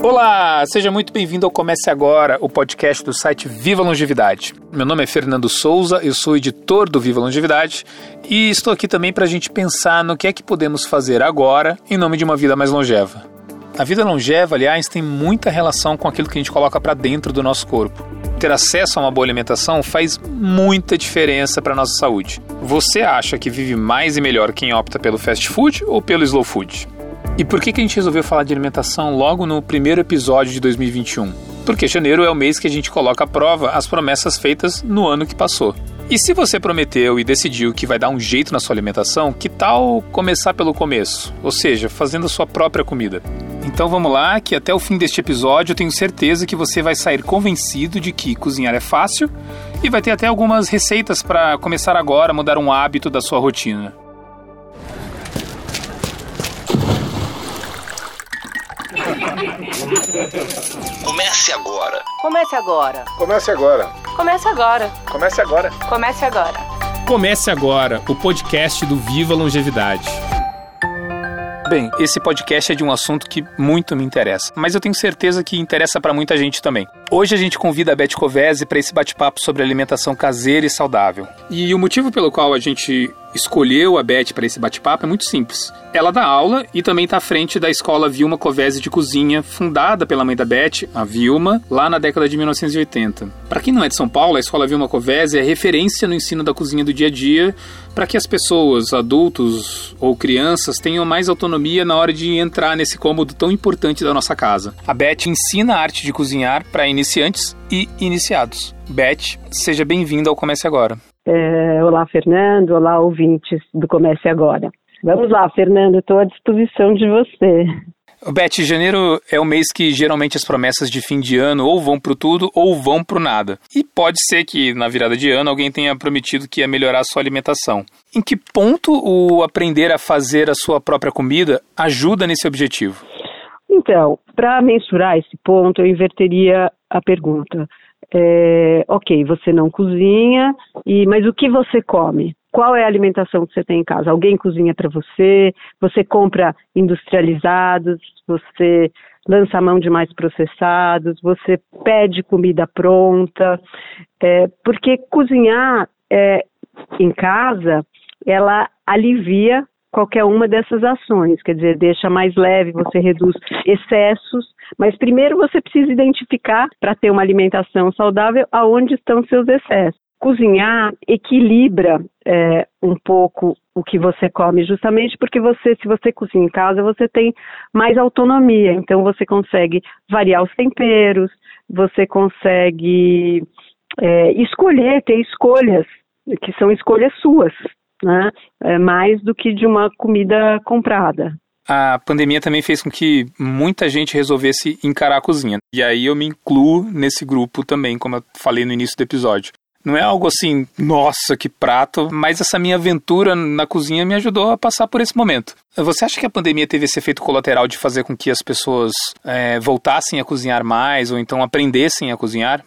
Olá, seja muito bem-vindo ao Comece Agora, o podcast do site Viva Longevidade. Meu nome é Fernando Souza, eu sou editor do Viva Longevidade e estou aqui também para a gente pensar no que é que podemos fazer agora em nome de uma vida mais longeva. A vida longeva, aliás, tem muita relação com aquilo que a gente coloca para dentro do nosso corpo. Ter acesso a uma boa alimentação faz muita diferença para nossa saúde. Você acha que vive mais e melhor quem opta pelo fast food ou pelo slow food? E por que, que a gente resolveu falar de alimentação logo no primeiro episódio de 2021? Porque janeiro é o mês que a gente coloca à prova as promessas feitas no ano que passou. E se você prometeu e decidiu que vai dar um jeito na sua alimentação, que tal começar pelo começo? Ou seja, fazendo a sua própria comida. Então vamos lá, que até o fim deste episódio eu tenho certeza que você vai sair convencido de que cozinhar é fácil e vai ter até algumas receitas para começar agora a mudar um hábito da sua rotina. Comece agora. Comece agora. Comece agora. Comece agora. Comece agora. Comece agora. Comece agora o podcast do Viva Longevidade. Bem, esse podcast é de um assunto que muito me interessa, mas eu tenho certeza que interessa para muita gente também. Hoje a gente convida a Beth Covese para esse bate-papo sobre alimentação caseira e saudável. E o motivo pelo qual a gente escolheu a Beth para esse bate-papo é muito simples. Ela dá aula e também está à frente da escola Vilma Covese de Cozinha, fundada pela mãe da Beth, a Vilma, lá na década de 1980. Para quem não é de São Paulo, a escola Vilma Covese é referência no ensino da cozinha do dia a dia para que as pessoas, adultos ou crianças, tenham mais autonomia na hora de entrar nesse cômodo tão importante da nossa casa. A Beth ensina a arte de cozinhar para iniciantes e iniciados. Beth, seja bem-vinda ao Comece Agora. É, olá, Fernando. Olá, ouvintes do Comece Agora. Vamos lá, Fernando, estou à disposição de você. Beth, janeiro é o mês que geralmente as promessas de fim de ano ou vão pro tudo ou vão pro nada. E pode ser que na virada de ano alguém tenha prometido que ia melhorar a sua alimentação. Em que ponto o aprender a fazer a sua própria comida ajuda nesse objetivo? Então, para mensurar esse ponto, eu inverteria a pergunta. É, ok, você não cozinha, e, mas o que você come? Qual é a alimentação que você tem em casa? Alguém cozinha para você? Você compra industrializados? Você lança mão de mais processados? Você pede comida pronta? É, porque cozinhar é, em casa, ela alivia qualquer uma dessas ações, quer dizer, deixa mais leve, você reduz excessos, mas primeiro você precisa identificar, para ter uma alimentação saudável, aonde estão seus excessos. Cozinhar equilibra é, um pouco o que você come, justamente porque você, se você cozinha em casa, você tem mais autonomia, então você consegue variar os temperos, você consegue é, escolher, ter escolhas que são escolhas suas, né? É mais do que de uma comida comprada. A pandemia também fez com que muita gente resolvesse encarar a cozinha. E aí eu me incluo nesse grupo também, como eu falei no início do episódio. Não é algo assim, nossa, que prato, mas essa minha aventura na cozinha me ajudou a passar por esse momento. Você acha que a pandemia teve esse efeito colateral de fazer com que as pessoas é, voltassem a cozinhar mais ou então aprendessem a cozinhar?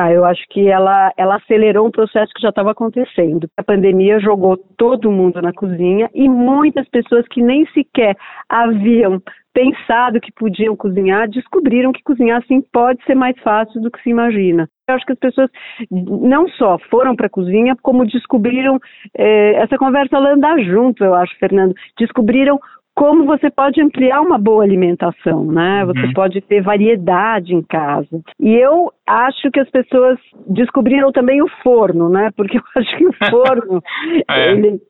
Ah, eu acho que ela, ela acelerou um processo que já estava acontecendo. A pandemia jogou todo mundo na cozinha e muitas pessoas que nem sequer haviam pensado que podiam cozinhar descobriram que cozinhar sim pode ser mais fácil do que se imagina. Eu acho que as pessoas não só foram para a cozinha, como descobriram eh, essa conversa ela andar junto, eu acho, Fernando. Descobriram como você pode ampliar uma boa alimentação, né? Você uhum. pode ter variedade em casa. E eu acho que as pessoas descobriram também o forno, né? Porque eu acho que o forno é. ele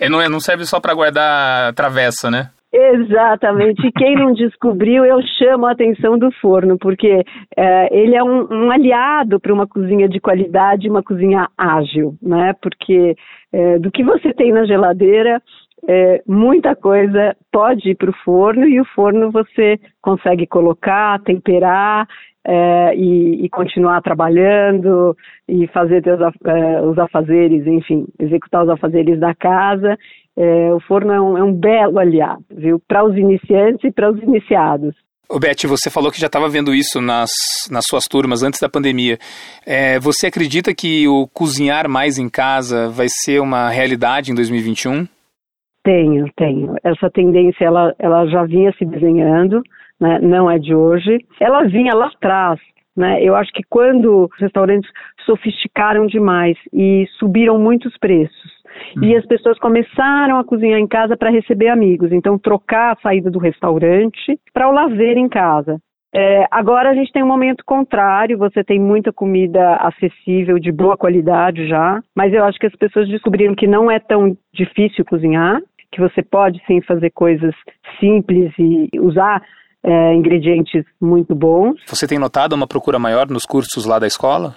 é, não, é, não serve só para guardar travessa, né? Exatamente. E quem não descobriu, eu chamo a atenção do forno, porque é, ele é um, um aliado para uma cozinha de qualidade, uma cozinha ágil, né? Porque é, do que você tem na geladeira, é, muita coisa pode ir para o forno e o forno você consegue colocar, temperar é, e, e, continuar trabalhando e fazer teus, é, os afazeres, enfim, executar os afazeres da casa. É, o forno é um, é um belo aliado, viu, para os iniciantes e para os iniciados. Ô Beth, você falou que já estava vendo isso nas, nas suas turmas antes da pandemia. É, você acredita que o cozinhar mais em casa vai ser uma realidade em 2021? Tenho, tenho. Essa tendência ela, ela já vinha se desenhando, né? não é de hoje. Ela vinha lá atrás, né? Eu acho que quando os restaurantes sofisticaram demais e subiram muitos preços, e as pessoas começaram a cozinhar em casa para receber amigos, então trocar a saída do restaurante para o lazer em casa. É, agora a gente tem um momento contrário, você tem muita comida acessível, de boa qualidade já, mas eu acho que as pessoas descobriram que não é tão difícil cozinhar, que você pode sim fazer coisas simples e usar é, ingredientes muito bons. Você tem notado uma procura maior nos cursos lá da escola?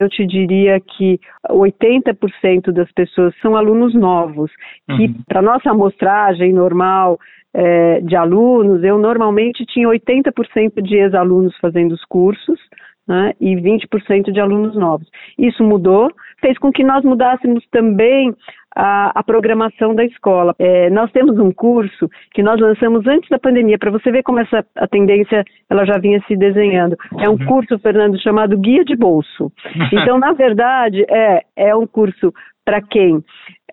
Eu te diria que 80% das pessoas são alunos novos, que uhum. para nossa amostragem normal é, de alunos, eu normalmente tinha 80% de ex-alunos fazendo os cursos né, e 20% de alunos novos. Isso mudou, fez com que nós mudássemos também a, a programação da escola. É, nós temos um curso que nós lançamos antes da pandemia, para você ver como essa a tendência ela já vinha se desenhando. É um curso, Fernando, chamado Guia de Bolso. Então, na verdade, é, é um curso para quem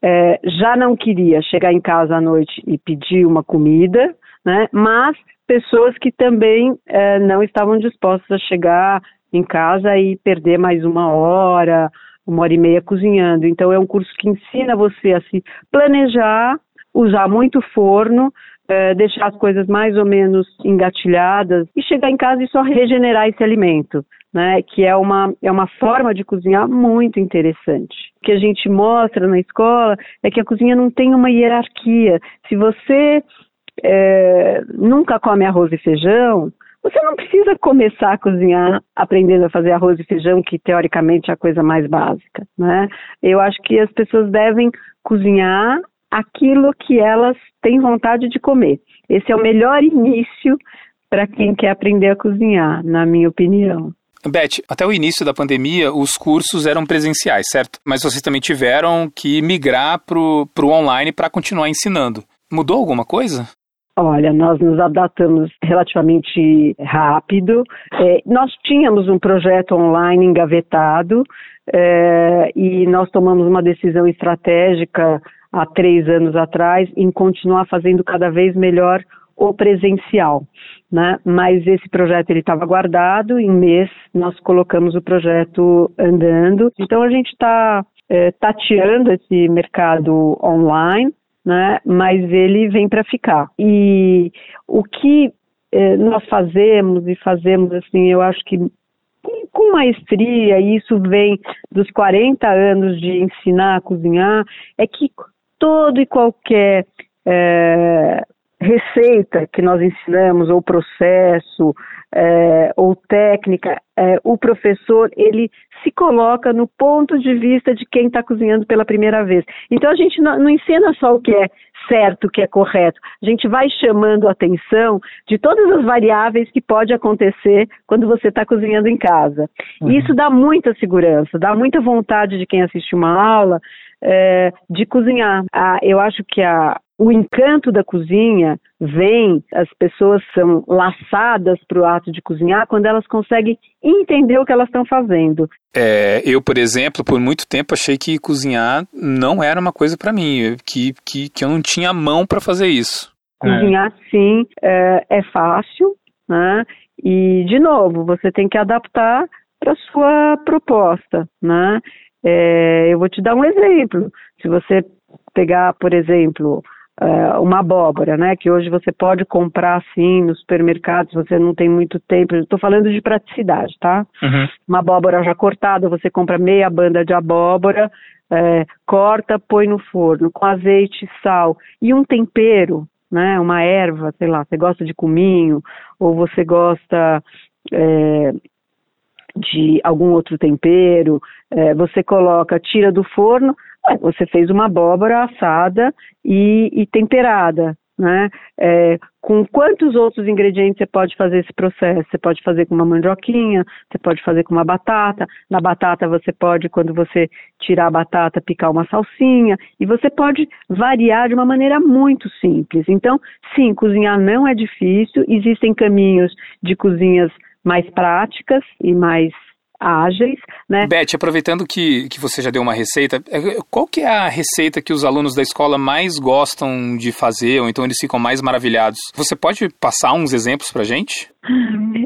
é, já não queria chegar em casa à noite e pedir uma comida, né? Mas pessoas que também é, não estavam dispostas a chegar em casa e perder mais uma hora, uma hora e meia cozinhando. Então é um curso que ensina você a se planejar, usar muito forno, é, deixar as coisas mais ou menos engatilhadas e chegar em casa e só regenerar esse alimento né, que é uma, é uma forma de cozinhar muito interessante. O que a gente mostra na escola é que a cozinha não tem uma hierarquia. Se você é, nunca come arroz e feijão, você não precisa começar a cozinhar aprendendo a fazer arroz e feijão, que teoricamente é a coisa mais básica. Né? Eu acho que as pessoas devem cozinhar aquilo que elas têm vontade de comer. Esse é o melhor início para quem quer aprender a cozinhar, na minha opinião. Beth, até o início da pandemia, os cursos eram presenciais, certo? Mas vocês também tiveram que migrar para o online para continuar ensinando. Mudou alguma coisa? Olha, nós nos adaptamos relativamente rápido. É, nós tínhamos um projeto online engavetado é, e nós tomamos uma decisão estratégica há três anos atrás em continuar fazendo cada vez melhor o presencial né? Mas esse projeto ele estava guardado. Em mês nós colocamos o projeto andando. Então a gente está é, tateando esse mercado online, né? Mas ele vem para ficar. E o que é, nós fazemos e fazemos assim, eu acho que com maestria, e isso vem dos 40 anos de ensinar a cozinhar, é que todo e qualquer é, receita que nós ensinamos, ou processo, é, ou técnica, é, o professor ele se coloca no ponto de vista de quem está cozinhando pela primeira vez. Então a gente não, não, ensina só o que é certo, o que é correto. A gente vai chamando a atenção de todas as variáveis que pode acontecer quando você está cozinhando em casa. Uhum. E isso dá muita segurança, dá muita vontade de quem assiste uma aula é, de cozinhar. Ah, eu acho que a, o encanto da cozinha vem, as pessoas são laçadas para o ato de cozinhar quando elas conseguem entender o que elas estão fazendo. É, eu, por exemplo, por muito tempo achei que cozinhar não era uma coisa para mim, que, que, que eu não tinha mão para fazer isso. Cozinhar, é. sim, é, é fácil, né? E, de novo, você tem que adaptar para sua proposta, né? É, eu vou te dar um exemplo. Se você pegar, por exemplo, uh, uma abóbora, né? Que hoje você pode comprar assim no supermercado, se você não tem muito tempo. Estou falando de praticidade, tá? Uhum. Uma abóbora já cortada, você compra meia banda de abóbora, é, corta, põe no forno com azeite, sal e um tempero, né? Uma erva, sei lá, você gosta de cominho ou você gosta é, de algum outro tempero, é, você coloca, tira do forno, você fez uma abóbora assada e, e temperada, né? É, com quantos outros ingredientes você pode fazer esse processo? Você pode fazer com uma mandioquinha, você pode fazer com uma batata. Na batata você pode, quando você tirar a batata, picar uma salsinha. E você pode variar de uma maneira muito simples. Então, sim, cozinhar não é difícil. Existem caminhos de cozinhas mais práticas e mais ágeis, né? Beth, aproveitando que, que você já deu uma receita, é, qual que é a receita que os alunos da escola mais gostam de fazer, ou então eles ficam mais maravilhados? Você pode passar uns exemplos pra gente?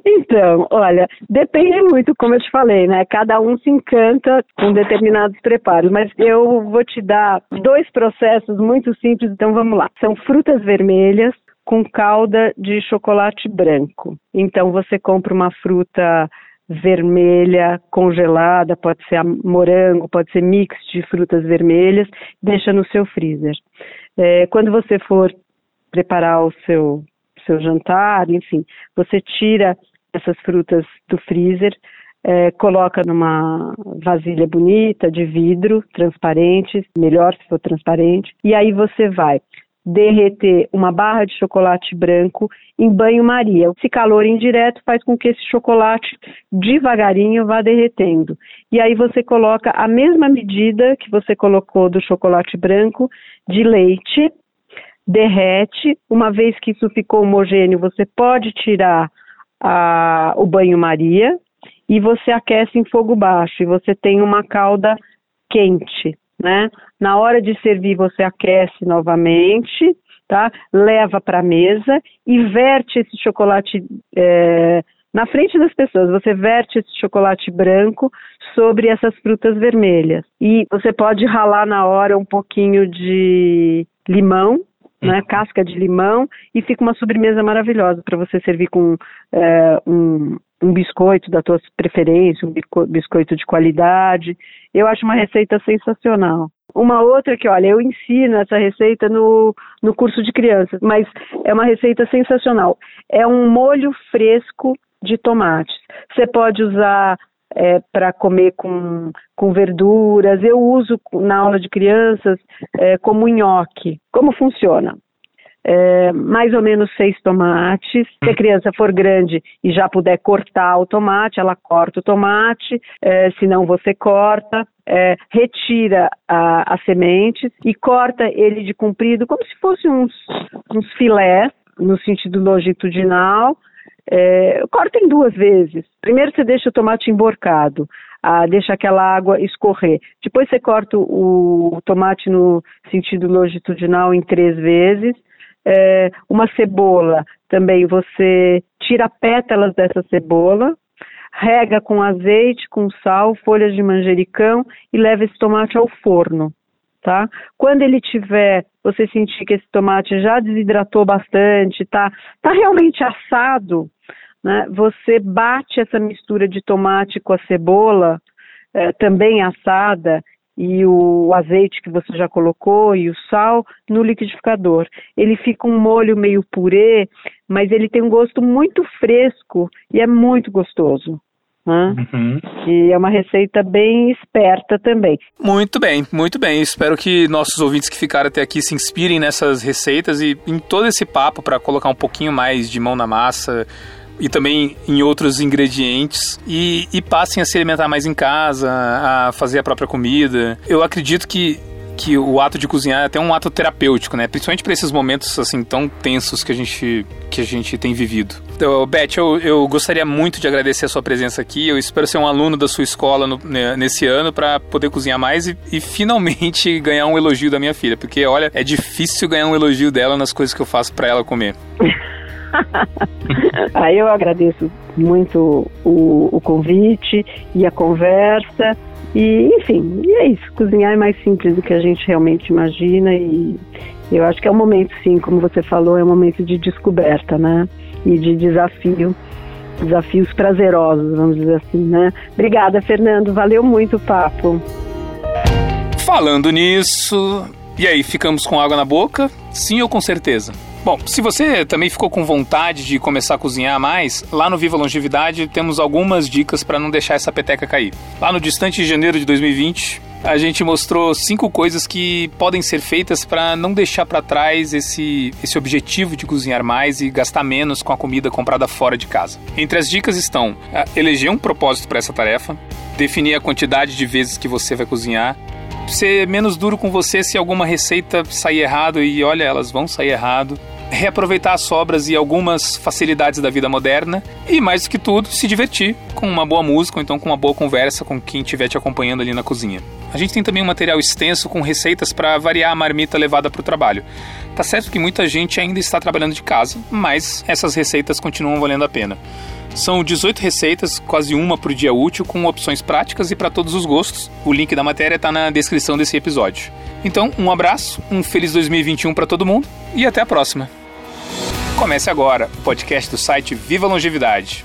Então, olha, depende muito, como eu te falei, né? Cada um se encanta com determinados preparos, mas eu vou te dar dois processos muito simples, então vamos lá. São frutas vermelhas com calda de chocolate branco. Então você compra uma fruta vermelha congelada, pode ser morango, pode ser mix de frutas vermelhas, deixa no seu freezer. É, quando você for preparar o seu, seu jantar, enfim, você tira essas frutas do freezer, é, coloca numa vasilha bonita de vidro, transparente, melhor se for transparente, e aí você vai derreter uma barra de chocolate branco em banho-maria. Esse calor indireto faz com que esse chocolate devagarinho vá derretendo. E aí você coloca a mesma medida que você colocou do chocolate branco de leite, derrete. Uma vez que isso ficou homogêneo, você pode tirar a, o banho-maria e você aquece em fogo baixo e você tem uma calda quente né? Na hora de servir, você aquece novamente, tá? Leva para a mesa e verte esse chocolate é, na frente das pessoas. Você verte esse chocolate branco sobre essas frutas vermelhas. E você pode ralar na hora um pouquinho de limão, né, uhum. casca de limão, e fica uma sobremesa maravilhosa para você servir com é, um, um biscoito da tua preferência, um biscoito de qualidade. Eu acho uma receita sensacional. Uma outra que, olha, eu ensino essa receita no, no curso de crianças, mas é uma receita sensacional. É um molho fresco de tomates. Você pode usar é, para comer com, com verduras. Eu uso na aula de crianças é, como nhoque. Como funciona? É, mais ou menos seis tomates. Se a criança for grande e já puder cortar o tomate, ela corta o tomate, é, se não você corta. É, retira a, sementes e corta ele de comprido, como se fosse uns, uns filés, no sentido longitudinal. É, corta em duas vezes. Primeiro você deixa o tomate emborcado, ah, deixa aquela água escorrer. Depois você corta o, o tomate no sentido longitudinal em três vezes é, uma cebola, também você tira pétalas dessa cebola, rega com azeite, com sal, folhas de manjericão e leva esse tomate ao forno, tá? Quando ele tiver, você sentir que esse tomate já desidratou bastante, tá, tá realmente assado, né? Você bate essa mistura de tomate com a cebola, é, também assada, e o azeite que você já colocou e o sal no liquidificador. Ele fica um molho meio purê, mas ele tem um gosto muito fresco e é muito gostoso. Né? Uhum. E é uma receita bem esperta também. Muito bem, muito bem. Espero que nossos ouvintes que ficaram até aqui se inspirem nessas receitas e em todo esse papo para colocar um pouquinho mais de mão na massa e também em outros ingredientes e, e passem a se alimentar mais em casa, a fazer a própria comida. Eu acredito que que o ato de cozinhar é até um ato terapêutico, né? Principalmente para esses momentos assim tão tensos que a gente que a gente tem vivido. Então, Beth, eu, eu gostaria muito de agradecer a sua presença aqui. Eu espero ser um aluno da sua escola no, né, nesse ano para poder cozinhar mais e, e, finalmente ganhar um elogio da minha filha, porque olha, é difícil ganhar um elogio dela nas coisas que eu faço para ela comer. Aí eu agradeço muito o, o convite e a conversa. E, enfim, e é isso. Cozinhar é mais simples do que a gente realmente imagina. E eu acho que é um momento, sim, como você falou, é um momento de descoberta, né? E de desafio. Desafios prazerosos, vamos dizer assim, né? Obrigada, Fernando. Valeu muito o papo. Falando nisso, e aí, ficamos com água na boca? Sim ou com certeza? Bom, se você também ficou com vontade de começar a cozinhar mais, lá no Viva Longevidade temos algumas dicas para não deixar essa peteca cair. Lá no distante janeiro de 2020, a gente mostrou cinco coisas que podem ser feitas para não deixar para trás esse, esse objetivo de cozinhar mais e gastar menos com a comida comprada fora de casa. Entre as dicas estão eleger um propósito para essa tarefa, definir a quantidade de vezes que você vai cozinhar, ser menos duro com você se alguma receita sair errado e olha, elas vão sair errado reaproveitar as sobras e algumas facilidades da vida moderna e, mais do que tudo, se divertir com uma boa música ou então com uma boa conversa com quem estiver te acompanhando ali na cozinha. A gente tem também um material extenso com receitas para variar a marmita levada para o trabalho. Tá certo que muita gente ainda está trabalhando de casa, mas essas receitas continuam valendo a pena. São 18 receitas, quase uma por dia útil, com opções práticas e para todos os gostos. O link da matéria está na descrição desse episódio. Então, um abraço, um feliz 2021 para todo mundo e até a próxima. Comece agora o podcast do site Viva Longevidade.